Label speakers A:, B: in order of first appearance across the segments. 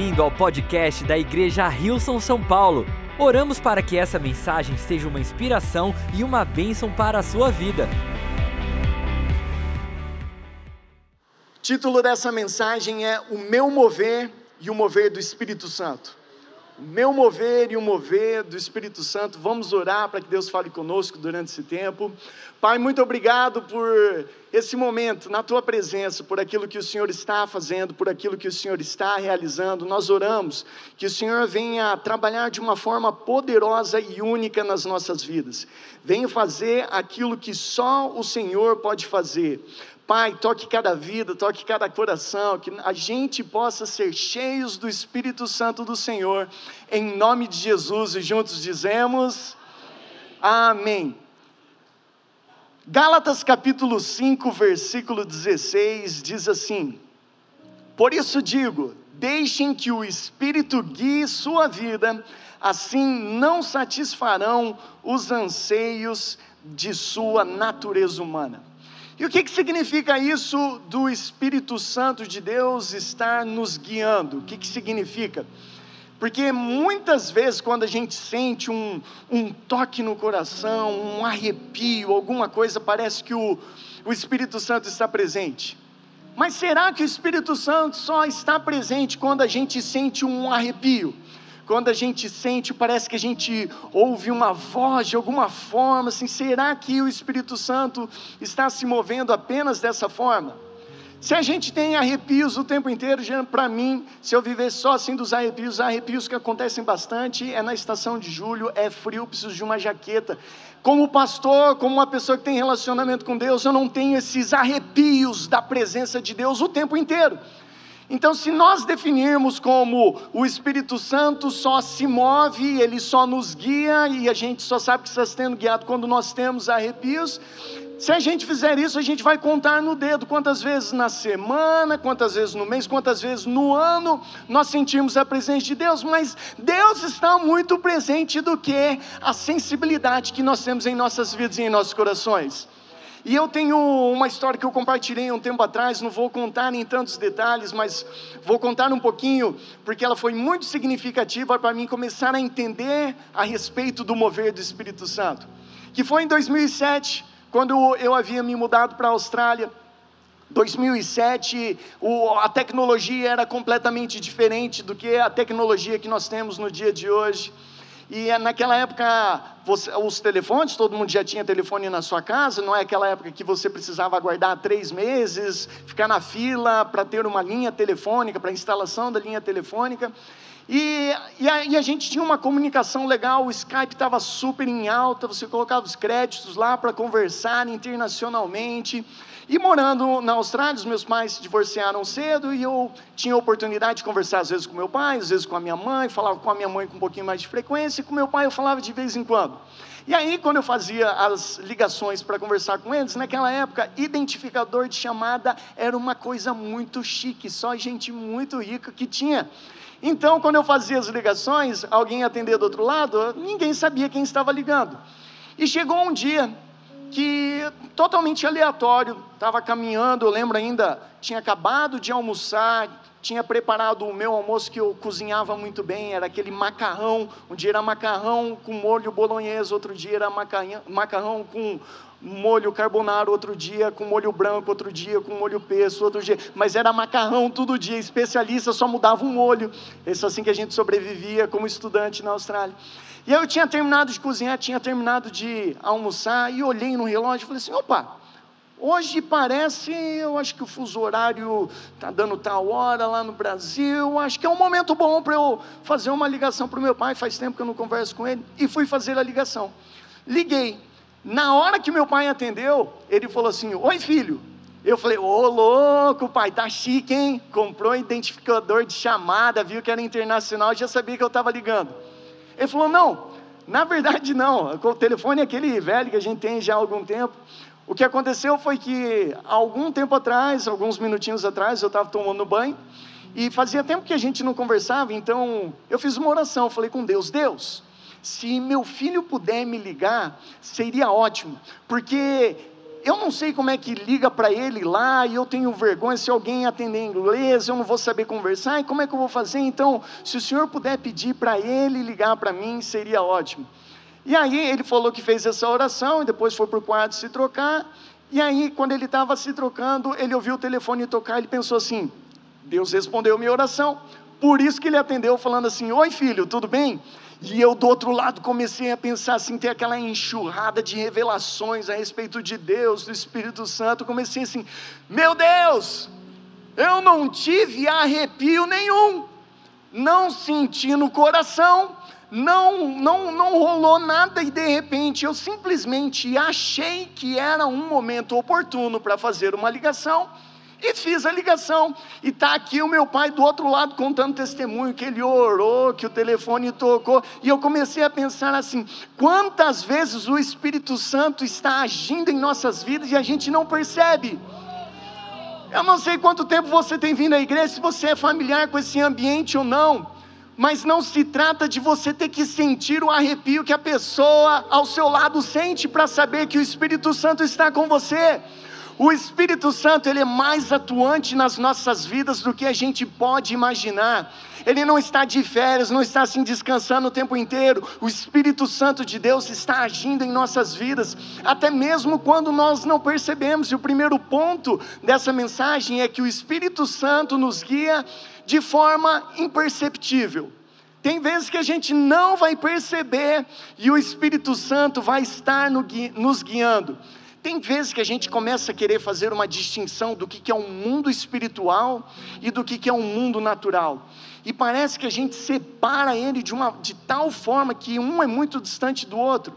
A: bem-vindo ao podcast da Igreja Rilson São Paulo. Oramos para que essa mensagem seja uma inspiração e uma bênção para a sua vida.
B: Título dessa mensagem é O Meu Mover e o Mover do Espírito Santo. Meu mover e o mover do Espírito Santo. Vamos orar para que Deus fale conosco durante esse tempo. Pai, muito obrigado por esse momento na tua presença, por aquilo que o Senhor está fazendo, por aquilo que o Senhor está realizando. Nós oramos que o Senhor venha trabalhar de uma forma poderosa e única nas nossas vidas. Venha fazer aquilo que só o Senhor pode fazer. Pai, toque cada vida, toque cada coração, que a gente possa ser cheios do Espírito Santo do Senhor, em nome de Jesus, e juntos dizemos: Amém. Gálatas capítulo 5, versículo 16 diz assim: Por isso digo, deixem que o Espírito guie sua vida, assim não satisfarão os anseios de sua natureza humana. E o que, que significa isso do Espírito Santo de Deus estar nos guiando? O que, que significa? Porque muitas vezes, quando a gente sente um, um toque no coração, um arrepio, alguma coisa, parece que o, o Espírito Santo está presente. Mas será que o Espírito Santo só está presente quando a gente sente um arrepio? Quando a gente sente, parece que a gente ouve uma voz de alguma forma, assim, será que o Espírito Santo está se movendo apenas dessa forma? Se a gente tem arrepios o tempo inteiro, para mim, se eu viver só assim dos arrepios, arrepios que acontecem bastante é na estação de julho, é frio, preciso de uma jaqueta. Como pastor, como uma pessoa que tem relacionamento com Deus, eu não tenho esses arrepios da presença de Deus o tempo inteiro. Então, se nós definirmos como o Espírito Santo só se move, ele só nos guia e a gente só sabe que está sendo guiado quando nós temos arrepios, se a gente fizer isso, a gente vai contar no dedo quantas vezes na semana, quantas vezes no mês, quantas vezes no ano nós sentimos a presença de Deus, mas Deus está muito presente do que a sensibilidade que nós temos em nossas vidas e em nossos corações. E eu tenho uma história que eu compartilhei um tempo atrás, não vou contar em tantos detalhes, mas vou contar um pouquinho, porque ela foi muito significativa para mim começar a entender a respeito do mover do Espírito Santo. Que foi em 2007, quando eu havia me mudado para a Austrália. 2007, o, a tecnologia era completamente diferente do que a tecnologia que nós temos no dia de hoje. E é naquela época, você, os telefones, todo mundo já tinha telefone na sua casa, não é aquela época que você precisava aguardar três meses, ficar na fila para ter uma linha telefônica, para instalação da linha telefônica. E, e, a, e, a, gente tinha uma comunicação legal, o Skype estava super em alta, você colocava os créditos lá para conversar internacionalmente. E morando na Austrália, os meus pais se divorciaram cedo e eu tinha a oportunidade de conversar às vezes com meu pai, às vezes com a minha mãe, falava com a minha mãe com um pouquinho mais de frequência, e com meu pai eu falava de vez em quando. E aí, quando eu fazia as ligações para conversar com eles, naquela época, identificador de chamada era uma coisa muito chique, só gente muito rica que tinha. Então, quando eu fazia as ligações, alguém atendia do outro lado, ninguém sabia quem estava ligando. E chegou um dia que totalmente aleatório, estava caminhando, eu lembro ainda, tinha acabado de almoçar, tinha preparado o meu almoço que eu cozinhava muito bem, era aquele macarrão, um dia era macarrão com molho bolonhesa, outro dia era macarrão com molho carbonaro, outro dia com molho branco, outro dia com molho pesto, outro dia, mas era macarrão todo dia, especialista, só mudava um molho, esse é assim que a gente sobrevivia como estudante na Austrália. E aí eu tinha terminado de cozinhar, tinha terminado de almoçar, e olhei no relógio e falei assim: opa, hoje parece, eu acho que o fuso horário está dando tal hora lá no Brasil, acho que é um momento bom para eu fazer uma ligação para o meu pai, faz tempo que eu não converso com ele, e fui fazer a ligação. Liguei. Na hora que meu pai atendeu, ele falou assim: Oi, filho. Eu falei, ô louco, pai, tá chique, hein? Comprou um identificador de chamada, viu que era internacional, já sabia que eu estava ligando. Ele falou: não, na verdade não. O telefone é aquele velho que a gente tem já há algum tempo. O que aconteceu foi que, algum tempo atrás, alguns minutinhos atrás, eu estava tomando banho e fazia tempo que a gente não conversava, então eu fiz uma oração. Falei com Deus: Deus, se meu filho puder me ligar, seria ótimo, porque eu não sei como é que liga para ele lá, e eu tenho vergonha se alguém atender em inglês, eu não vou saber conversar, e como é que eu vou fazer? Então, se o senhor puder pedir para ele ligar para mim, seria ótimo. E aí ele falou que fez essa oração, e depois foi para o quarto se trocar, e aí, quando ele estava se trocando, ele ouviu o telefone tocar, ele pensou assim: Deus respondeu minha oração, por isso que ele atendeu, falando assim: Oi filho, tudo bem? E eu do outro lado comecei a pensar assim, ter aquela enxurrada de revelações a respeito de Deus, do Espírito Santo. Comecei assim, meu Deus, eu não tive arrepio nenhum, não senti no coração, não, não, não rolou nada e de repente eu simplesmente achei que era um momento oportuno para fazer uma ligação e fiz a ligação. E está aqui o meu pai do outro lado contando testemunho que ele orou, que o telefone tocou. E eu comecei a pensar assim: quantas vezes o Espírito Santo está agindo em nossas vidas e a gente não percebe. Eu não sei quanto tempo você tem vindo à igreja, se você é familiar com esse ambiente ou não, mas não se trata de você ter que sentir o arrepio que a pessoa ao seu lado sente para saber que o Espírito Santo está com você. O Espírito Santo, ele é mais atuante nas nossas vidas do que a gente pode imaginar. Ele não está de férias, não está assim descansando o tempo inteiro. O Espírito Santo de Deus está agindo em nossas vidas, até mesmo quando nós não percebemos. E o primeiro ponto dessa mensagem é que o Espírito Santo nos guia de forma imperceptível. Tem vezes que a gente não vai perceber e o Espírito Santo vai estar nos guiando. Tem vezes que a gente começa a querer fazer uma distinção do que é um mundo espiritual e do que é um mundo natural. E parece que a gente separa ele de, uma, de tal forma que um é muito distante do outro.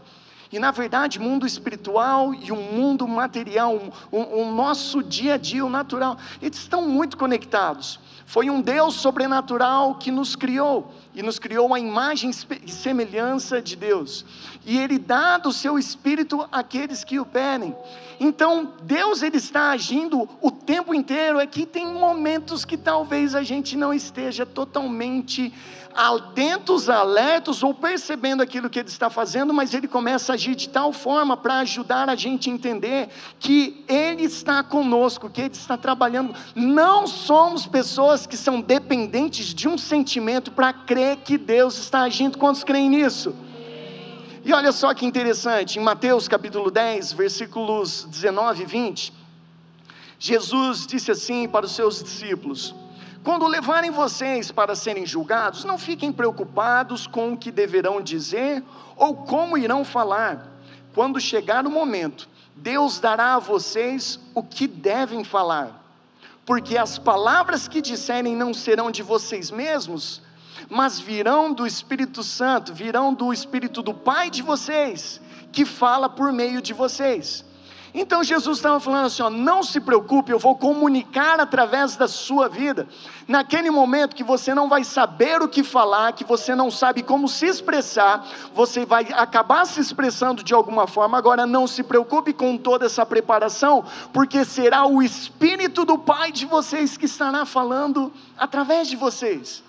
B: E na verdade, mundo espiritual e o mundo material, o, o, nosso dia a dia, o natural, eles estão muito conectados. Foi um Deus sobrenatural que nos criou e nos criou a imagem e semelhança de Deus. E Ele dá do seu Espírito àqueles que o pedem. Então, Deus ele está agindo o tempo inteiro. É que tem momentos que talvez a gente não esteja totalmente atentos, alertos ou percebendo aquilo que Ele está fazendo, mas Ele começa a agir de tal forma para ajudar a gente a entender que Ele está conosco, que Ele está trabalhando. Não somos pessoas que são dependentes de um sentimento para crer que Deus está agindo. Quantos creem nisso? E olha só que interessante, em Mateus capítulo 10, versículos 19 e 20, Jesus disse assim para os seus discípulos: quando levarem vocês para serem julgados, não fiquem preocupados com o que deverão dizer ou como irão falar. Quando chegar o momento, Deus dará a vocês o que devem falar. Porque as palavras que disserem não serão de vocês mesmos, mas virão do Espírito Santo, virão do Espírito do Pai de vocês, que fala por meio de vocês. Então Jesus estava falando assim: ó, não se preocupe, eu vou comunicar através da sua vida. Naquele momento que você não vai saber o que falar, que você não sabe como se expressar, você vai acabar se expressando de alguma forma. Agora não se preocupe com toda essa preparação, porque será o Espírito do Pai de vocês que estará falando através de vocês.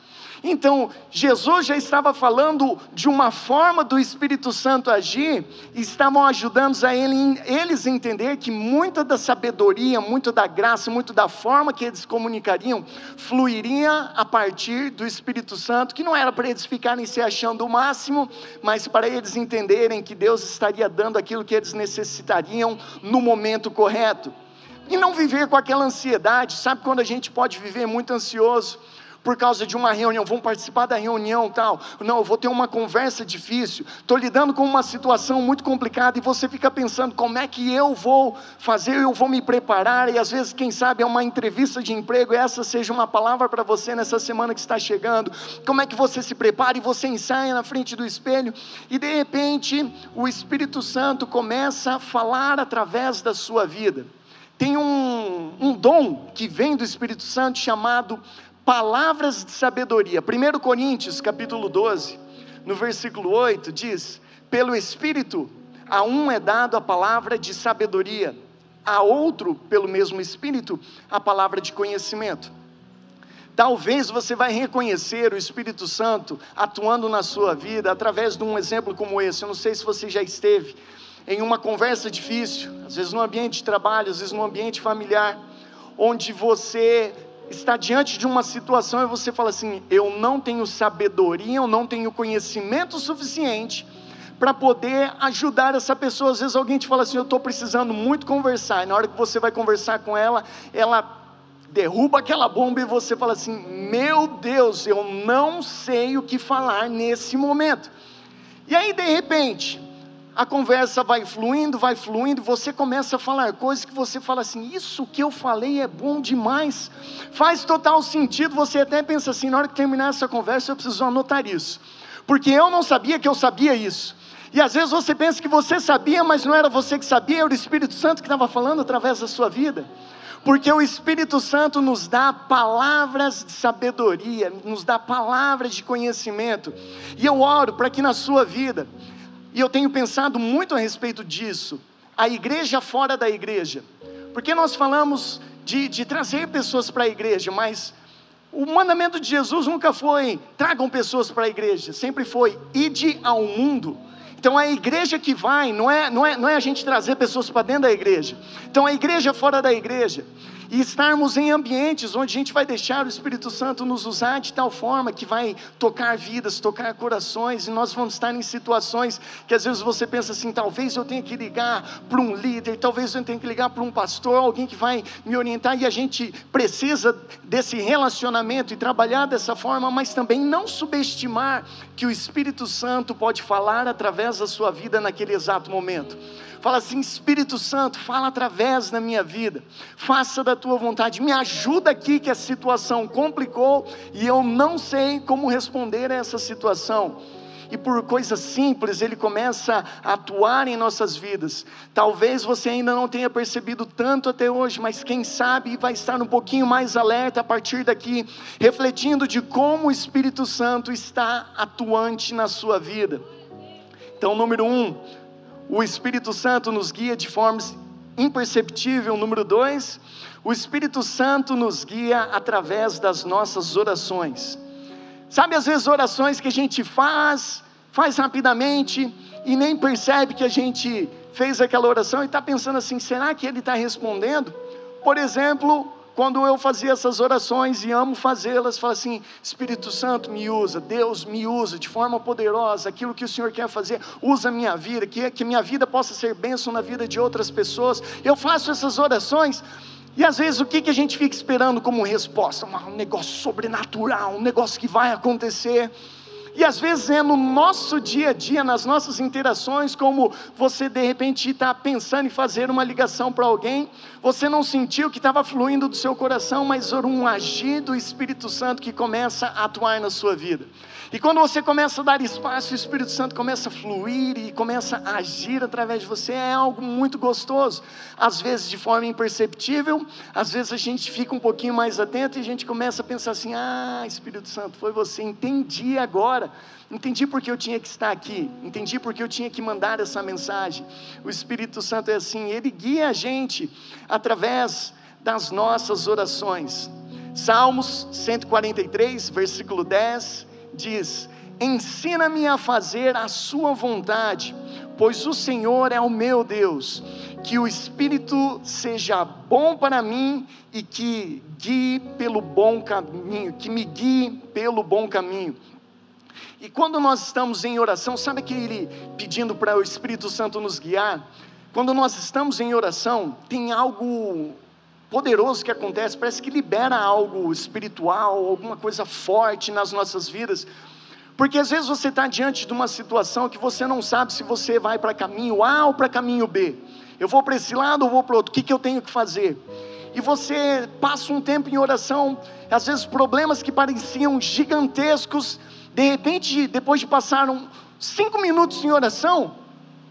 B: Então, Jesus já estava falando de uma forma do Espírito Santo agir, e estavam ajudando a ele, eles a entender que muita da sabedoria, muito da graça, muito da forma que eles comunicariam, fluiria a partir do Espírito Santo, que não era para eles ficarem se achando o máximo, mas para eles entenderem que Deus estaria dando aquilo que eles necessitariam no momento correto. E não viver com aquela ansiedade, sabe quando a gente pode viver muito ansioso? Por causa de uma reunião, vão participar da reunião tal. Não, eu vou ter uma conversa difícil, estou lidando com uma situação muito complicada e você fica pensando como é que eu vou fazer, eu vou me preparar, e às vezes, quem sabe, é uma entrevista de emprego, e essa seja uma palavra para você nessa semana que está chegando. Como é que você se prepara e você ensaia na frente do espelho, e de repente o Espírito Santo começa a falar através da sua vida. Tem um, um dom que vem do Espírito Santo chamado palavras de sabedoria. 1 Coríntios, capítulo 12, no versículo 8, diz: Pelo Espírito, a um é dado a palavra de sabedoria, a outro, pelo mesmo Espírito, a palavra de conhecimento. Talvez você vai reconhecer o Espírito Santo atuando na sua vida através de um exemplo como esse. Eu não sei se você já esteve em uma conversa difícil, às vezes no ambiente de trabalho, às vezes no ambiente familiar, onde você está diante de uma situação e você fala assim: eu não tenho sabedoria, eu não tenho conhecimento suficiente para poder ajudar essa pessoa. Às vezes alguém te fala assim: eu estou precisando muito conversar, e na hora que você vai conversar com ela, ela derruba aquela bomba e você fala assim: meu Deus, eu não sei o que falar nesse momento. E aí, de repente, a conversa vai fluindo, vai fluindo, você começa a falar coisas que você fala assim: Isso que eu falei é bom demais, faz total sentido. Você até pensa assim: na hora que terminar essa conversa, eu preciso anotar isso, porque eu não sabia que eu sabia isso. E às vezes você pensa que você sabia, mas não era você que sabia, era o Espírito Santo que estava falando através da sua vida. Porque o Espírito Santo nos dá palavras de sabedoria, nos dá palavras de conhecimento. E eu oro para que na sua vida e eu tenho pensado muito a respeito disso. A igreja fora da igreja. Porque nós falamos de, de trazer pessoas para a igreja, mas o mandamento de Jesus nunca foi tragam pessoas para a igreja, sempre foi ide ao mundo. Então a igreja que vai, não é, não é, não é a gente trazer pessoas para dentro da igreja. Então a igreja fora da igreja e estarmos em ambientes onde a gente vai deixar o Espírito Santo nos usar de tal forma que vai tocar vidas, tocar corações, e nós vamos estar em situações que às vezes você pensa assim: talvez eu tenha que ligar para um líder, talvez eu tenha que ligar para um pastor, alguém que vai me orientar, e a gente precisa desse relacionamento e trabalhar dessa forma, mas também não subestimar que o Espírito Santo pode falar através da sua vida naquele exato momento. Fala assim: Espírito Santo, fala através da minha vida, faça da tua vontade, me ajuda aqui que a situação complicou e eu não sei como responder a essa situação e por coisas simples ele começa a atuar em nossas vidas. Talvez você ainda não tenha percebido tanto até hoje, mas quem sabe vai estar um pouquinho mais alerta a partir daqui, refletindo de como o Espírito Santo está atuante na sua vida. Então, número um, o Espírito Santo nos guia de forma imperceptível. Número dois, o Espírito Santo nos guia através das nossas orações. Sabe, às vezes, orações que a gente faz, faz rapidamente e nem percebe que a gente fez aquela oração e está pensando assim: será que ele está respondendo? Por exemplo, quando eu fazia essas orações e amo fazê-las, falo assim: Espírito Santo me usa, Deus me usa de forma poderosa, aquilo que o Senhor quer fazer, usa minha vida, que, que minha vida possa ser bênção na vida de outras pessoas. Eu faço essas orações. E às vezes o que, que a gente fica esperando como resposta? Um negócio sobrenatural, um negócio que vai acontecer. E às vezes é no nosso dia a dia, nas nossas interações, como você de repente está pensando em fazer uma ligação para alguém, você não sentiu que estava fluindo do seu coração, mas um agir do Espírito Santo que começa a atuar na sua vida. E quando você começa a dar espaço, o Espírito Santo começa a fluir e começa a agir através de você, é algo muito gostoso. Às vezes de forma imperceptível, às vezes a gente fica um pouquinho mais atento e a gente começa a pensar assim: ah, Espírito Santo, foi você, entendi agora. Entendi porque eu tinha que estar aqui, entendi porque eu tinha que mandar essa mensagem. O Espírito Santo é assim, ele guia a gente através das nossas orações. Salmos 143, versículo 10 diz: Ensina-me a fazer a Sua vontade, pois o Senhor é o meu Deus. Que o Espírito seja bom para mim e que guie pelo bom caminho, que me guie pelo bom caminho. E quando nós estamos em oração, sabe aquele pedindo para o Espírito Santo nos guiar? Quando nós estamos em oração, tem algo poderoso que acontece, parece que libera algo espiritual, alguma coisa forte nas nossas vidas. Porque às vezes você está diante de uma situação que você não sabe se você vai para caminho A ou para caminho B. Eu vou para esse lado ou vou para outro, o que, que eu tenho que fazer? E você passa um tempo em oração, às vezes problemas que pareciam gigantescos, de repente, depois de passar um, cinco minutos em oração,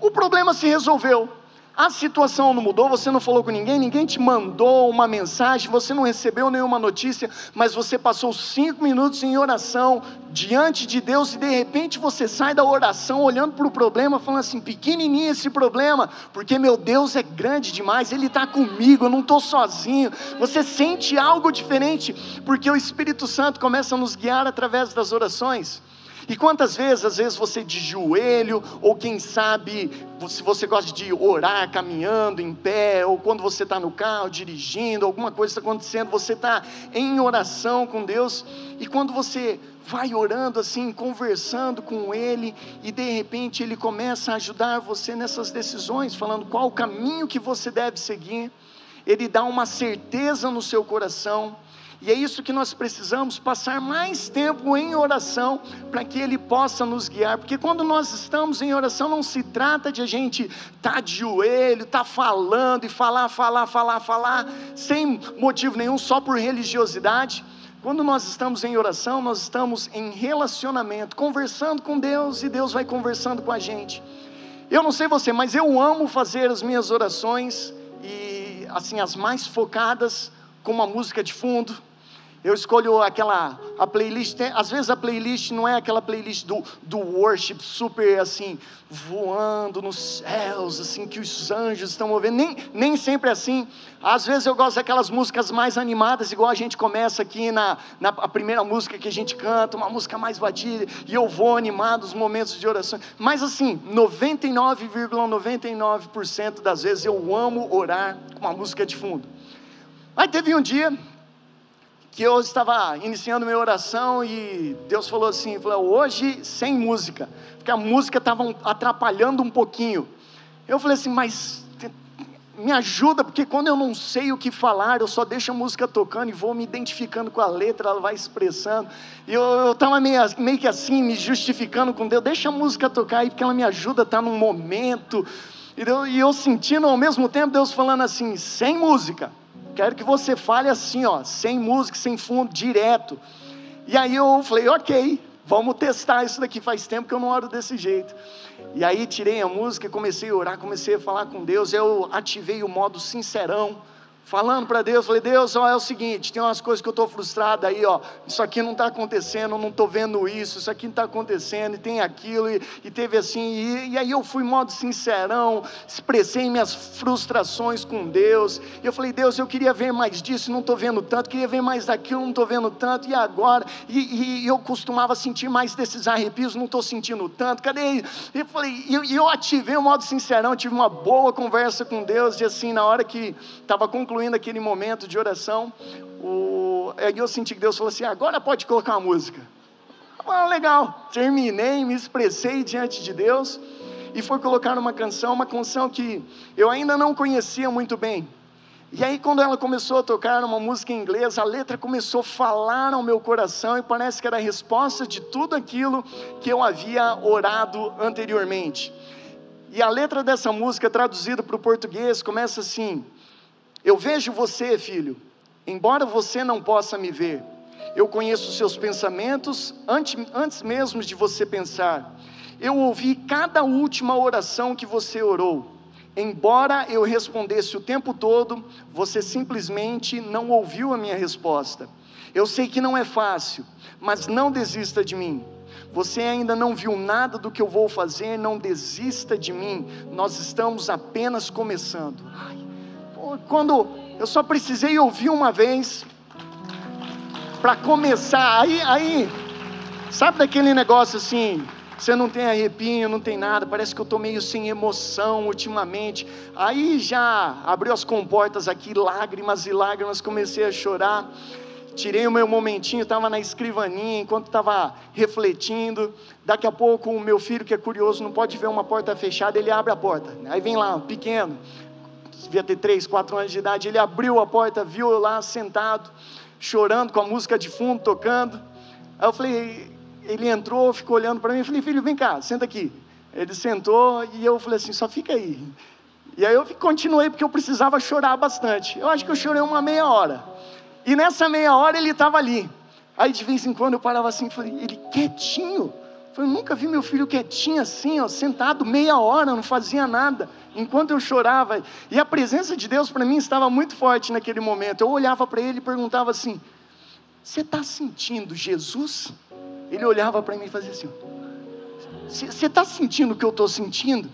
B: o problema se resolveu. A situação não mudou, você não falou com ninguém, ninguém te mandou uma mensagem, você não recebeu nenhuma notícia, mas você passou cinco minutos em oração diante de Deus e de repente você sai da oração olhando para o problema, falando assim: pequenininho esse problema, porque meu Deus é grande demais, Ele está comigo, eu não estou sozinho. Você sente algo diferente, porque o Espírito Santo começa a nos guiar através das orações. E quantas vezes, às vezes você de joelho, ou quem sabe, se você gosta de orar caminhando em pé, ou quando você está no carro dirigindo, alguma coisa está acontecendo, você está em oração com Deus, e quando você vai orando assim, conversando com Ele, e de repente Ele começa a ajudar você nessas decisões, falando qual o caminho que você deve seguir, Ele dá uma certeza no seu coração, e é isso que nós precisamos, passar mais tempo em oração, para que Ele possa nos guiar, porque quando nós estamos em oração, não se trata de a gente estar tá de joelho, estar tá falando e falar, falar, falar, falar, sem motivo nenhum, só por religiosidade. Quando nós estamos em oração, nós estamos em relacionamento, conversando com Deus e Deus vai conversando com a gente. Eu não sei você, mas eu amo fazer as minhas orações e assim as mais focadas com uma música de fundo eu escolho aquela a playlist. Tem, às vezes a playlist não é aquela playlist do, do worship super assim, voando nos céus, assim, que os anjos estão movendo. Nem, nem sempre é assim. Às vezes eu gosto daquelas músicas mais animadas, igual a gente começa aqui na, na primeira música que a gente canta, uma música mais batida, e eu vou animado os momentos de oração. Mas assim, 99,99% ,99 das vezes eu amo orar com uma música de fundo. Aí teve um dia que eu estava iniciando minha oração e Deus falou assim, falou, hoje sem música, porque a música estava atrapalhando um pouquinho. Eu falei assim, mas me ajuda, porque quando eu não sei o que falar, eu só deixo a música tocando e vou me identificando com a letra, ela vai expressando. E eu estava meio, meio que assim, me justificando com Deus, deixa a música tocar aí, porque ela me ajuda a estar num momento. E eu, e eu sentindo ao mesmo tempo Deus falando assim, sem música. Quero que você fale assim, ó, sem música, sem fundo, direto. E aí eu falei, ok, vamos testar isso daqui. Faz tempo que eu não oro desse jeito. E aí tirei a música, comecei a orar, comecei a falar com Deus. Eu ativei o modo sincerão falando para Deus, falei, Deus, ó, é o seguinte, tem umas coisas que eu estou frustrado aí, ó, isso aqui não está acontecendo, eu não estou vendo isso, isso aqui não está acontecendo, e tem aquilo, e, e teve assim, e, e, aí eu fui modo sincerão, expressei minhas frustrações com Deus, e eu falei, Deus, eu queria ver mais disso, não estou vendo tanto, queria ver mais daquilo, não estou vendo tanto, e agora, e, e, eu costumava sentir mais desses arrepios, não estou sentindo tanto, cadê? E eu falei, e eu, eu ativei o modo sincerão, tive uma boa conversa com Deus, e assim, na hora que estava concluindo, concluindo aquele momento de oração, o, eu senti que Deus falou assim: agora pode colocar uma música. Ah, legal, terminei, me expressei diante de Deus e foi colocar uma canção, uma canção que eu ainda não conhecia muito bem. E aí, quando ela começou a tocar uma música em inglês, a letra começou a falar ao meu coração e parece que era a resposta de tudo aquilo que eu havia orado anteriormente. E a letra dessa música, traduzida para o português, começa assim: eu vejo você, filho, embora você não possa me ver. Eu conheço os seus pensamentos antes, antes mesmo de você pensar. Eu ouvi cada última oração que você orou. Embora eu respondesse o tempo todo, você simplesmente não ouviu a minha resposta. Eu sei que não é fácil, mas não desista de mim. Você ainda não viu nada do que eu vou fazer, não desista de mim. Nós estamos apenas começando. Ai quando eu só precisei ouvir uma vez para começar, aí, aí, sabe daquele negócio assim, você não tem arrepio, não tem nada, parece que eu estou meio sem emoção ultimamente. Aí já abriu as comportas aqui, lágrimas e lágrimas, comecei a chorar. Tirei o meu momentinho, estava na escrivaninha, enquanto estava refletindo. Daqui a pouco, o meu filho, que é curioso, não pode ver uma porta fechada, ele abre a porta. Aí vem lá, pequeno, devia ter três, quatro anos de idade, ele abriu a porta, viu eu lá sentado, chorando, com a música de fundo tocando. Aí eu falei, ele entrou, ficou olhando para mim, eu falei, filho, vem cá, senta aqui. Ele sentou e eu falei assim, só fica aí. E aí eu continuei porque eu precisava chorar bastante. Eu acho que eu chorei uma meia hora. E nessa meia hora ele estava ali. Aí de vez em quando eu parava assim e falei, ele quietinho. Eu nunca vi meu filho quietinho assim, ó, sentado meia hora, não fazia nada, enquanto eu chorava. E a presença de Deus para mim estava muito forte naquele momento. Eu olhava para ele e perguntava assim: Você está sentindo Jesus? Ele olhava para mim e fazia assim: Você está sentindo o que eu estou sentindo?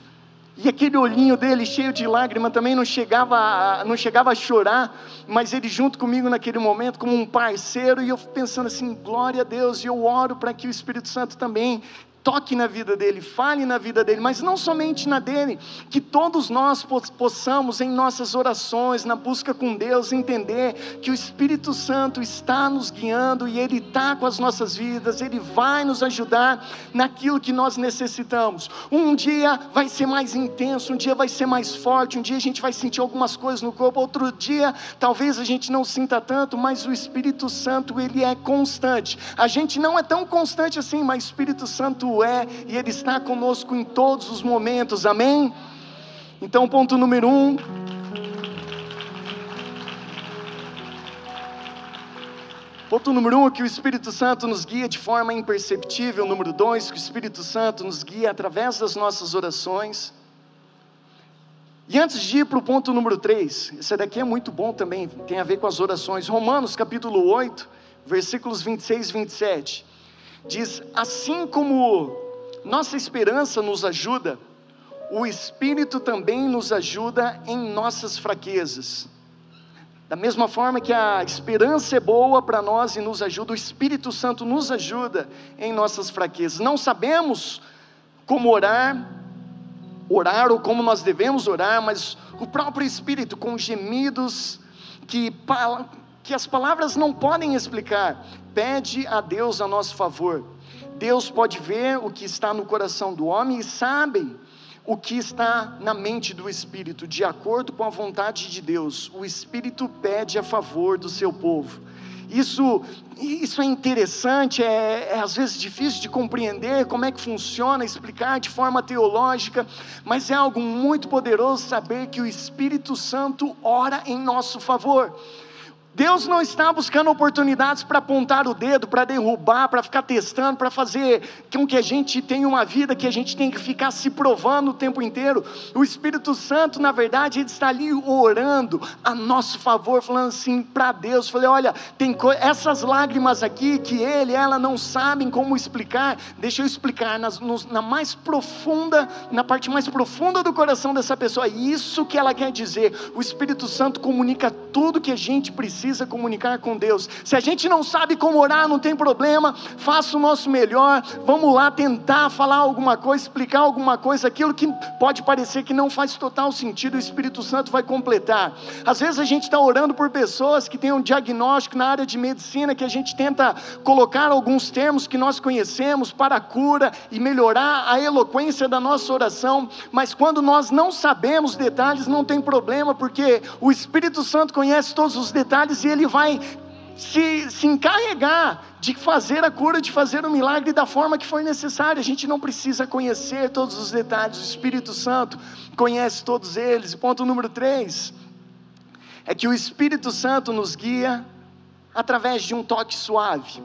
B: E aquele olhinho dele cheio de lágrima também não chegava, a, não chegava a chorar, mas ele junto comigo naquele momento como um parceiro e eu pensando assim, glória a Deus, e eu oro para que o Espírito Santo também toque na vida dele, fale na vida dele, mas não somente na dele, que todos nós possamos em nossas orações, na busca com Deus, entender que o Espírito Santo está nos guiando e ele está com as nossas vidas, ele vai nos ajudar naquilo que nós necessitamos. Um dia vai ser mais intenso, um dia vai ser mais forte, um dia a gente vai sentir algumas coisas no corpo, outro dia talvez a gente não sinta tanto, mas o Espírito Santo ele é constante. A gente não é tão constante assim, mas o Espírito Santo é e Ele está conosco em todos os momentos, amém? Então, ponto número um. Ponto número um, que o Espírito Santo nos guia de forma imperceptível. Número dois, que o Espírito Santo nos guia através das nossas orações. E antes de ir para o ponto número três, esse daqui é muito bom também, tem a ver com as orações. Romanos capítulo 8, versículos 26 e 27 diz: Assim como nossa esperança nos ajuda, o Espírito também nos ajuda em nossas fraquezas. Da mesma forma que a esperança é boa para nós e nos ajuda, o Espírito Santo nos ajuda em nossas fraquezas. Não sabemos como orar, orar ou como nós devemos orar, mas o próprio Espírito, com gemidos que, que as palavras não podem explicar, pede a Deus a nosso favor. Deus pode ver o que está no coração do homem e sabe o que está na mente do Espírito, de acordo com a vontade de Deus. O Espírito pede a favor do seu povo. Isso, isso é interessante, é, é, às vezes difícil de compreender como é que funciona, explicar de forma teológica, mas é algo muito poderoso saber que o Espírito Santo ora em nosso favor. Deus não está buscando oportunidades para apontar o dedo, para derrubar, para ficar testando, para fazer com que a gente tenha uma vida que a gente tem que ficar se provando o tempo inteiro. O Espírito Santo, na verdade, ele está ali orando a nosso favor, falando assim para Deus. Falei, olha, tem essas lágrimas aqui que ele, ela não sabem como explicar. Deixa eu explicar nas, no, na mais profunda, na parte mais profunda do coração dessa pessoa. Isso que ela quer dizer. O Espírito Santo comunica tudo que a gente precisa precisa comunicar com Deus. Se a gente não sabe como orar, não tem problema, faça o nosso melhor, vamos lá tentar falar alguma coisa, explicar alguma coisa, aquilo que pode parecer que não faz total sentido, o Espírito Santo vai completar. Às vezes a gente está orando por pessoas que têm um diagnóstico na área de medicina, que a gente tenta colocar alguns termos que nós conhecemos para a cura e melhorar a eloquência da nossa oração, mas quando nós não sabemos detalhes, não tem problema, porque o Espírito Santo conhece todos os detalhes e Ele vai se, se encarregar de fazer a cura, de fazer o milagre da forma que for necessária. A gente não precisa conhecer todos os detalhes, o Espírito Santo conhece todos eles. Ponto número três é que o Espírito Santo nos guia através de um toque suave,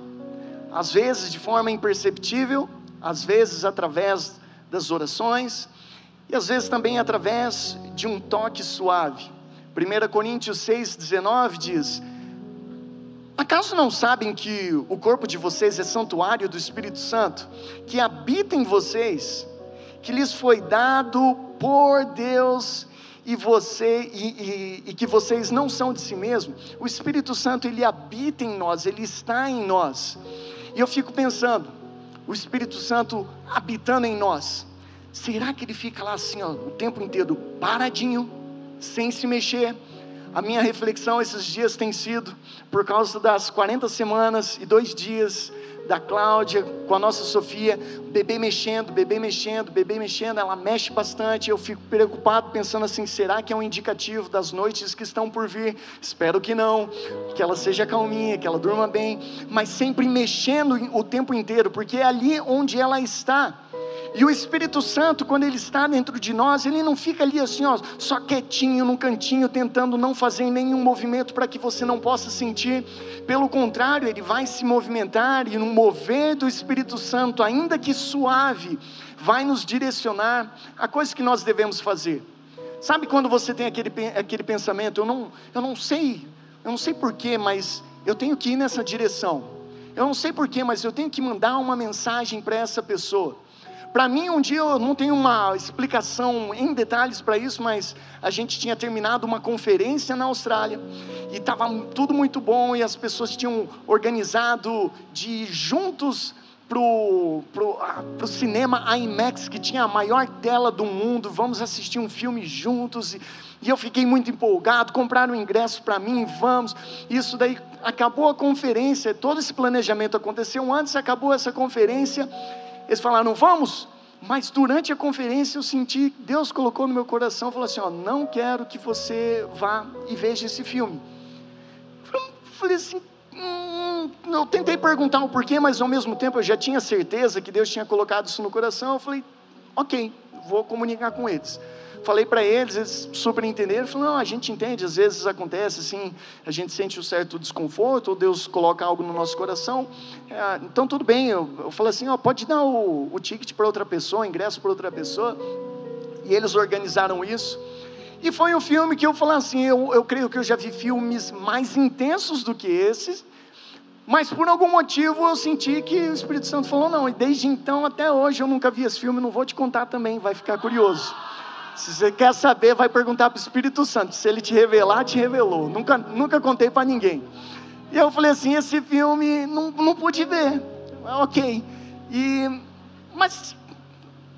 B: às vezes de forma imperceptível, às vezes através das orações e às vezes também através de um toque suave. 1 Coríntios 6,19 diz: Acaso não sabem que o corpo de vocês é santuário do Espírito Santo, que habita em vocês, que lhes foi dado por Deus e, você, e, e, e que vocês não são de si mesmo? O Espírito Santo ele habita em nós, ele está em nós. E eu fico pensando, o Espírito Santo habitando em nós, será que ele fica lá assim, ó, o tempo inteiro paradinho? Sem se mexer. A minha reflexão esses dias tem sido por causa das 40 semanas e dois dias da Cláudia com a nossa Sofia, bebê mexendo, bebê mexendo, bebê mexendo, ela mexe bastante. Eu fico preocupado pensando assim: será que é um indicativo das noites que estão por vir? Espero que não, que ela seja calminha, que ela durma bem, mas sempre mexendo o tempo inteiro, porque é ali onde ela está e o Espírito Santo, quando ele está dentro de nós, ele não fica ali assim, ó, só quietinho num cantinho, tentando não fazer nenhum movimento para que você não possa sentir. Pelo contrário, ele vai se movimentar e no mover do Espírito Santo, ainda que suave, vai nos direcionar a coisas que nós devemos fazer. Sabe quando você tem aquele, aquele pensamento, eu não, eu não sei, eu não sei porquê, mas eu tenho que ir nessa direção. Eu não sei porquê, mas eu tenho que mandar uma mensagem para essa pessoa para mim, um dia eu não tenho uma explicação em detalhes para isso, mas a gente tinha terminado uma conferência na Austrália e estava tudo muito bom e as pessoas tinham organizado de juntos pro, pro, pro cinema IMAX, que tinha a maior tela do mundo, vamos assistir um filme juntos, e, e eu fiquei muito empolgado, compraram um ingresso para mim, vamos, isso daí, acabou a conferência, todo esse planejamento aconteceu antes, acabou essa conferência, eles falaram, vamos, mas durante a conferência eu senti, Deus colocou no meu coração, falou assim, ó, não quero que você vá e veja esse filme, falei assim, Hum, eu tentei perguntar o porquê, mas ao mesmo tempo eu já tinha certeza que Deus tinha colocado isso no coração. Eu falei, ok, vou comunicar com eles. Falei para eles, eles super entenderam. Falaram, não, a gente entende, às vezes acontece assim, a gente sente um certo desconforto, ou Deus coloca algo no nosso coração. É, então tudo bem, eu, eu falei assim, ó, pode dar o, o ticket para outra pessoa, o ingresso para outra pessoa. E eles organizaram isso. E foi um filme que eu falei assim: eu, eu creio que eu já vi filmes mais intensos do que esses, mas por algum motivo eu senti que o Espírito Santo falou: não, e desde então até hoje eu nunca vi esse filme, não vou te contar também, vai ficar curioso. Se você quer saber, vai perguntar para o Espírito Santo. Se ele te revelar, te revelou. Nunca, nunca contei para ninguém. E eu falei assim: esse filme não, não pude ver. Ok. E, mas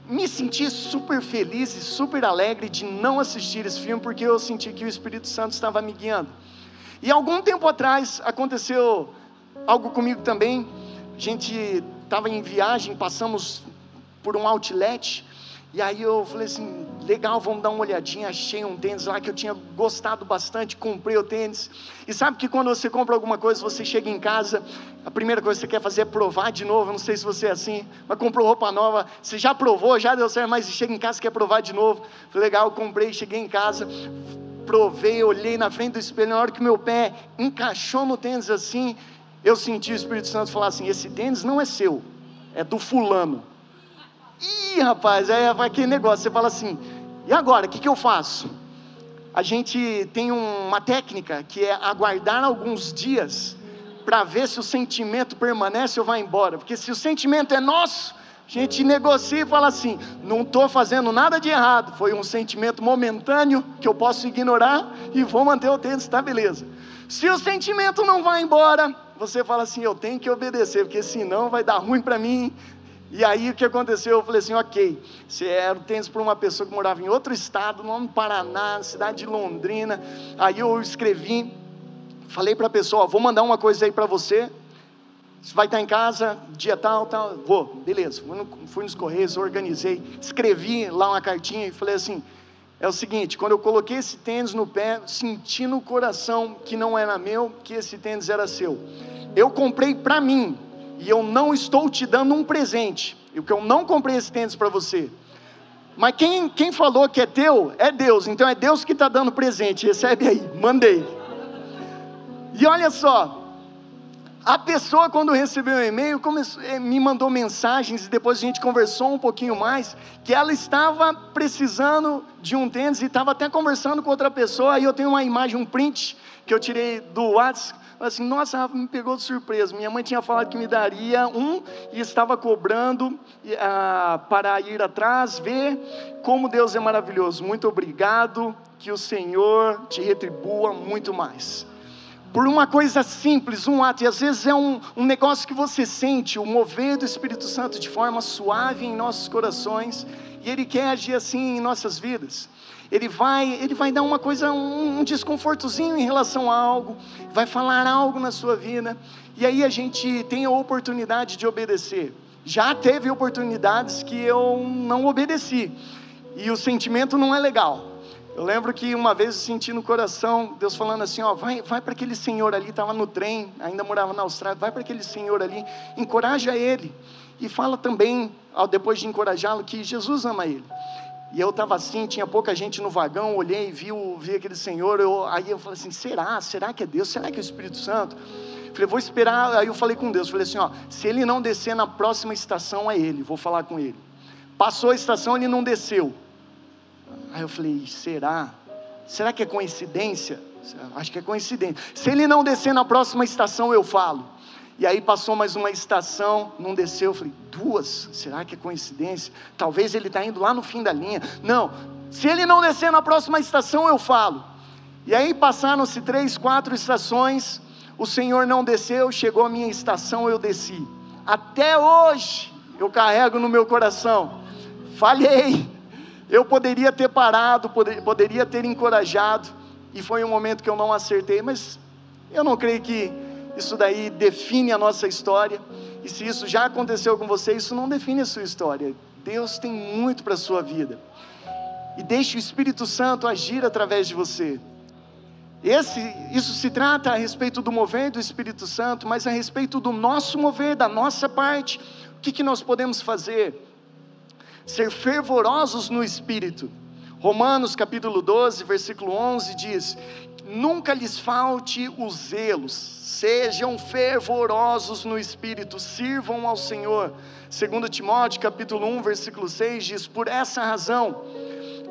B: me senti super feliz e super alegre de não assistir esse filme, porque eu senti que o Espírito Santo estava me guiando. E algum tempo atrás aconteceu algo comigo também. A gente estava em viagem, passamos por um outlet, e aí eu falei assim: legal, vamos dar uma olhadinha. Achei um tênis lá que eu tinha gostado bastante, comprei o tênis. E sabe que quando você compra alguma coisa, você chega em casa, a primeira coisa que você quer fazer é provar de novo. não sei se você é assim, mas comprou roupa nova, você já provou, já deu certo, mas chega em casa quer provar de novo. Falei, legal, comprei, cheguei em casa, provei, olhei na frente do espelho. Na hora que meu pé encaixou no tênis assim, eu senti o Espírito Santo falar assim: esse tênis não é seu, é do fulano. Ih, rapaz, é aquele negócio, você fala assim, e agora, o que, que eu faço? A gente tem uma técnica que é aguardar alguns dias para ver se o sentimento permanece ou vai embora. Porque se o sentimento é nosso, a gente negocia e fala assim: não estou fazendo nada de errado, foi um sentimento momentâneo que eu posso ignorar e vou manter o tempo, está beleza. Se o sentimento não vai embora, você fala assim: eu tenho que obedecer, porque senão vai dar ruim para mim, e aí o que aconteceu? Eu falei assim, ok, se era o tênis para uma pessoa que morava em outro estado, no Paraná, cidade de Londrina. Aí eu escrevi, falei para a pessoa, vou mandar uma coisa aí para você. Você vai estar em casa, dia tal, tal. Vou, beleza. Fui, no, fui nos Correios, organizei, escrevi lá uma cartinha e falei assim: é o seguinte, quando eu coloquei esse tênis no pé, senti no coração que não era meu, que esse tênis era seu. Eu comprei para mim, e eu não estou te dando um presente, e o que eu não comprei esse tênis para você. Mas quem, quem falou que é teu, é Deus, então é Deus que está dando presente, recebe aí, mandei. E olha só, a pessoa, quando recebeu o e-mail, começou, eh, me mandou mensagens e depois a gente conversou um pouquinho mais. Que ela estava precisando de um tênis e estava até conversando com outra pessoa. Aí eu tenho uma imagem, um print que eu tirei do WhatsApp assim, nossa, me pegou de surpresa. Minha mãe tinha falado que me daria um e estava cobrando ah, para ir atrás, ver como Deus é maravilhoso. Muito obrigado, que o Senhor te retribua muito mais. Por uma coisa simples, um ato, e às vezes é um, um negócio que você sente, o mover do Espírito Santo de forma suave em nossos corações, e Ele quer agir assim em nossas vidas ele vai, ele vai dar uma coisa, um, um desconfortozinho em relação a algo, vai falar algo na sua vida, e aí a gente tem a oportunidade de obedecer. Já teve oportunidades que eu não obedeci, e o sentimento não é legal. Eu lembro que uma vez eu senti no coração Deus falando assim: ó, vai, vai para aquele senhor ali, estava no trem, ainda morava na Austrália, vai para aquele senhor ali, encoraja ele. E fala também, depois de encorajá-lo, que Jesus ama ele. E eu estava assim, tinha pouca gente no vagão, olhei e vi, vi aquele senhor. Eu, aí eu falei assim: será? Será que é Deus? Será que é o Espírito Santo? Falei, vou esperar. Aí eu falei com Deus: falei assim, ó, se ele não descer na próxima estação, é ele, vou falar com ele. Passou a estação, ele não desceu. Aí eu falei: será? Será que é coincidência? Acho que é coincidência. Se ele não descer na próxima estação, eu falo. E aí passou mais uma estação, não desceu. Eu falei, duas? Será que é coincidência? Talvez ele está indo lá no fim da linha. Não, se ele não descer na próxima estação, eu falo. E aí passaram-se três, quatro estações. O Senhor não desceu, chegou a minha estação, eu desci. Até hoje eu carrego no meu coração. Falhei. Eu poderia ter parado, poder, poderia ter encorajado, e foi um momento que eu não acertei, mas eu não creio que isso daí define a nossa história. E se isso já aconteceu com você, isso não define a sua história. Deus tem muito para a sua vida. E deixe o Espírito Santo agir através de você. Esse, isso se trata a respeito do mover do Espírito Santo, mas a respeito do nosso mover, da nossa parte. O que, que nós podemos fazer? Ser fervorosos no Espírito. Romanos capítulo 12, versículo 11 diz: Nunca lhes falte os zelos, Sejam fervorosos no espírito, sirvam ao Senhor. Segundo Timóteo, capítulo 1, versículo 6 diz: "Por essa razão,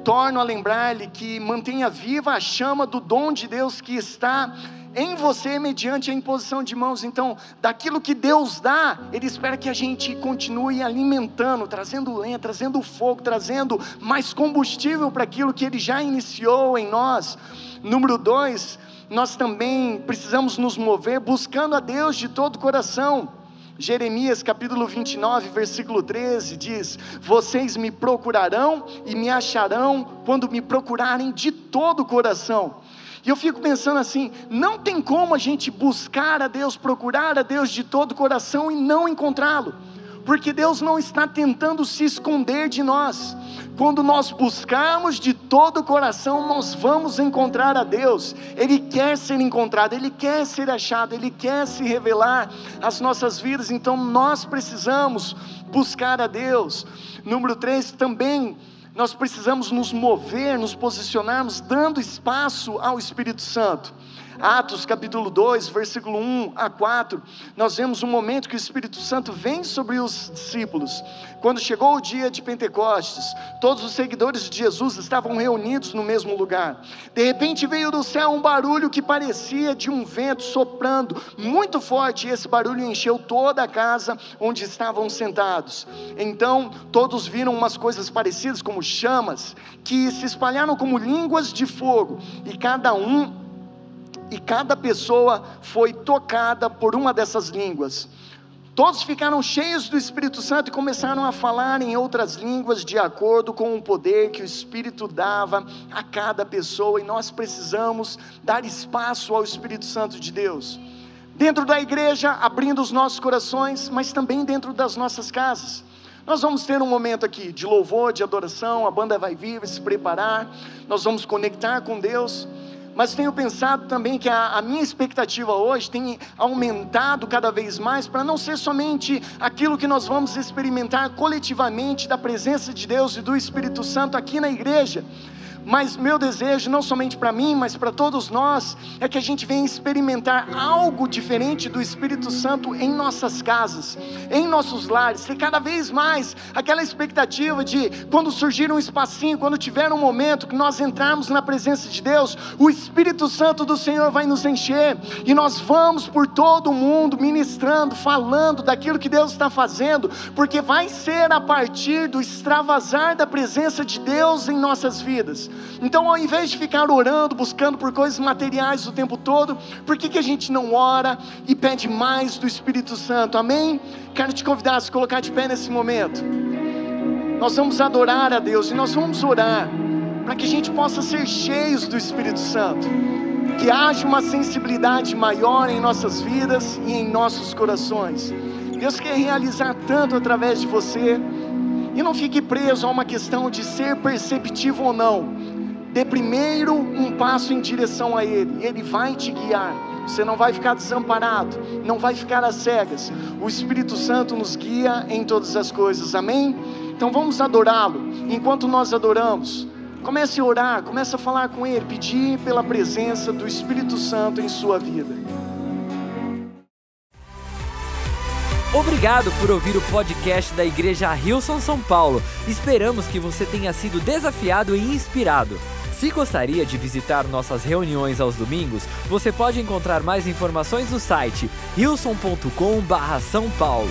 B: torno a lembrar-lhe que mantenha viva a chama do dom de Deus que está em você mediante a imposição de mãos. Então, daquilo que Deus dá, Ele espera que a gente continue alimentando, trazendo lenha, trazendo fogo, trazendo mais combustível para aquilo que Ele já iniciou em nós. Número dois, nós também precisamos nos mover buscando a Deus de todo o coração. Jeremias capítulo 29, versículo 13 diz: Vocês me procurarão e me acharão quando me procurarem de todo o coração. E eu fico pensando assim: não tem como a gente buscar a Deus, procurar a Deus de todo o coração e não encontrá-lo porque Deus não está tentando se esconder de nós. Quando nós buscarmos de todo o coração, nós vamos encontrar a Deus. Ele quer ser encontrado, ele quer ser achado, ele quer se revelar às nossas vidas. Então nós precisamos buscar a Deus. Número 3, também nós precisamos nos mover, nos posicionarmos, dando espaço ao Espírito Santo. Atos capítulo 2, versículo 1 a 4, nós vemos um momento que o Espírito Santo vem sobre os discípulos. Quando chegou o dia de Pentecostes, todos os seguidores de Jesus estavam reunidos no mesmo lugar. De repente veio do céu um barulho que parecia de um vento soprando muito forte, e esse barulho encheu toda a casa onde estavam sentados. Então todos viram umas coisas parecidas, como chamas, que se espalharam como línguas de fogo, e cada um e cada pessoa foi tocada por uma dessas línguas. Todos ficaram cheios do Espírito Santo e começaram a falar em outras línguas de acordo com o poder que o Espírito dava a cada pessoa, e nós precisamos dar espaço ao Espírito Santo de Deus. Dentro da igreja, abrindo os nossos corações, mas também dentro das nossas casas. Nós vamos ter um momento aqui de louvor, de adoração, a banda vai vir, vai se preparar, nós vamos conectar com Deus mas tenho pensado também que a, a minha expectativa hoje tem aumentado cada vez mais para não ser somente aquilo que nós vamos experimentar coletivamente da presença de Deus e do Espírito Santo aqui na igreja, mas meu desejo, não somente para mim, mas para todos nós, é que a gente venha experimentar algo diferente do Espírito Santo em nossas casas, em nossos lares, ter cada vez mais aquela expectativa de quando surgir um espacinho, quando tiver um momento que nós entrarmos na presença de Deus, o Espírito Santo do Senhor vai nos encher e nós vamos por todo o mundo ministrando, falando daquilo que Deus está fazendo, porque vai ser a partir do extravasar da presença de Deus em nossas vidas. Então, ao invés de ficar orando, buscando por coisas materiais o tempo todo, por que, que a gente não ora e pede mais do Espírito Santo? Amém? Quero te convidar a se colocar de pé nesse momento. Nós vamos adorar a Deus e nós vamos orar para que a gente possa ser cheios do Espírito Santo. Que haja uma sensibilidade maior em nossas vidas e em nossos corações. Deus quer realizar tanto através de você. E não fique preso a uma questão de ser perceptivo ou não. Dê primeiro um passo em direção a Ele, Ele vai te guiar. Você não vai ficar desamparado, não vai ficar às cegas. O Espírito Santo nos guia em todas as coisas, amém? Então vamos adorá-lo. Enquanto nós adoramos, comece a orar, comece a falar com Ele, pedir pela presença do Espírito Santo em sua vida.
A: Obrigado por ouvir o podcast da Igreja Rilson São Paulo. Esperamos que você tenha sido desafiado e inspirado. Se gostaria de visitar nossas reuniões aos domingos, você pode encontrar mais informações no site wilson.com/são paulo.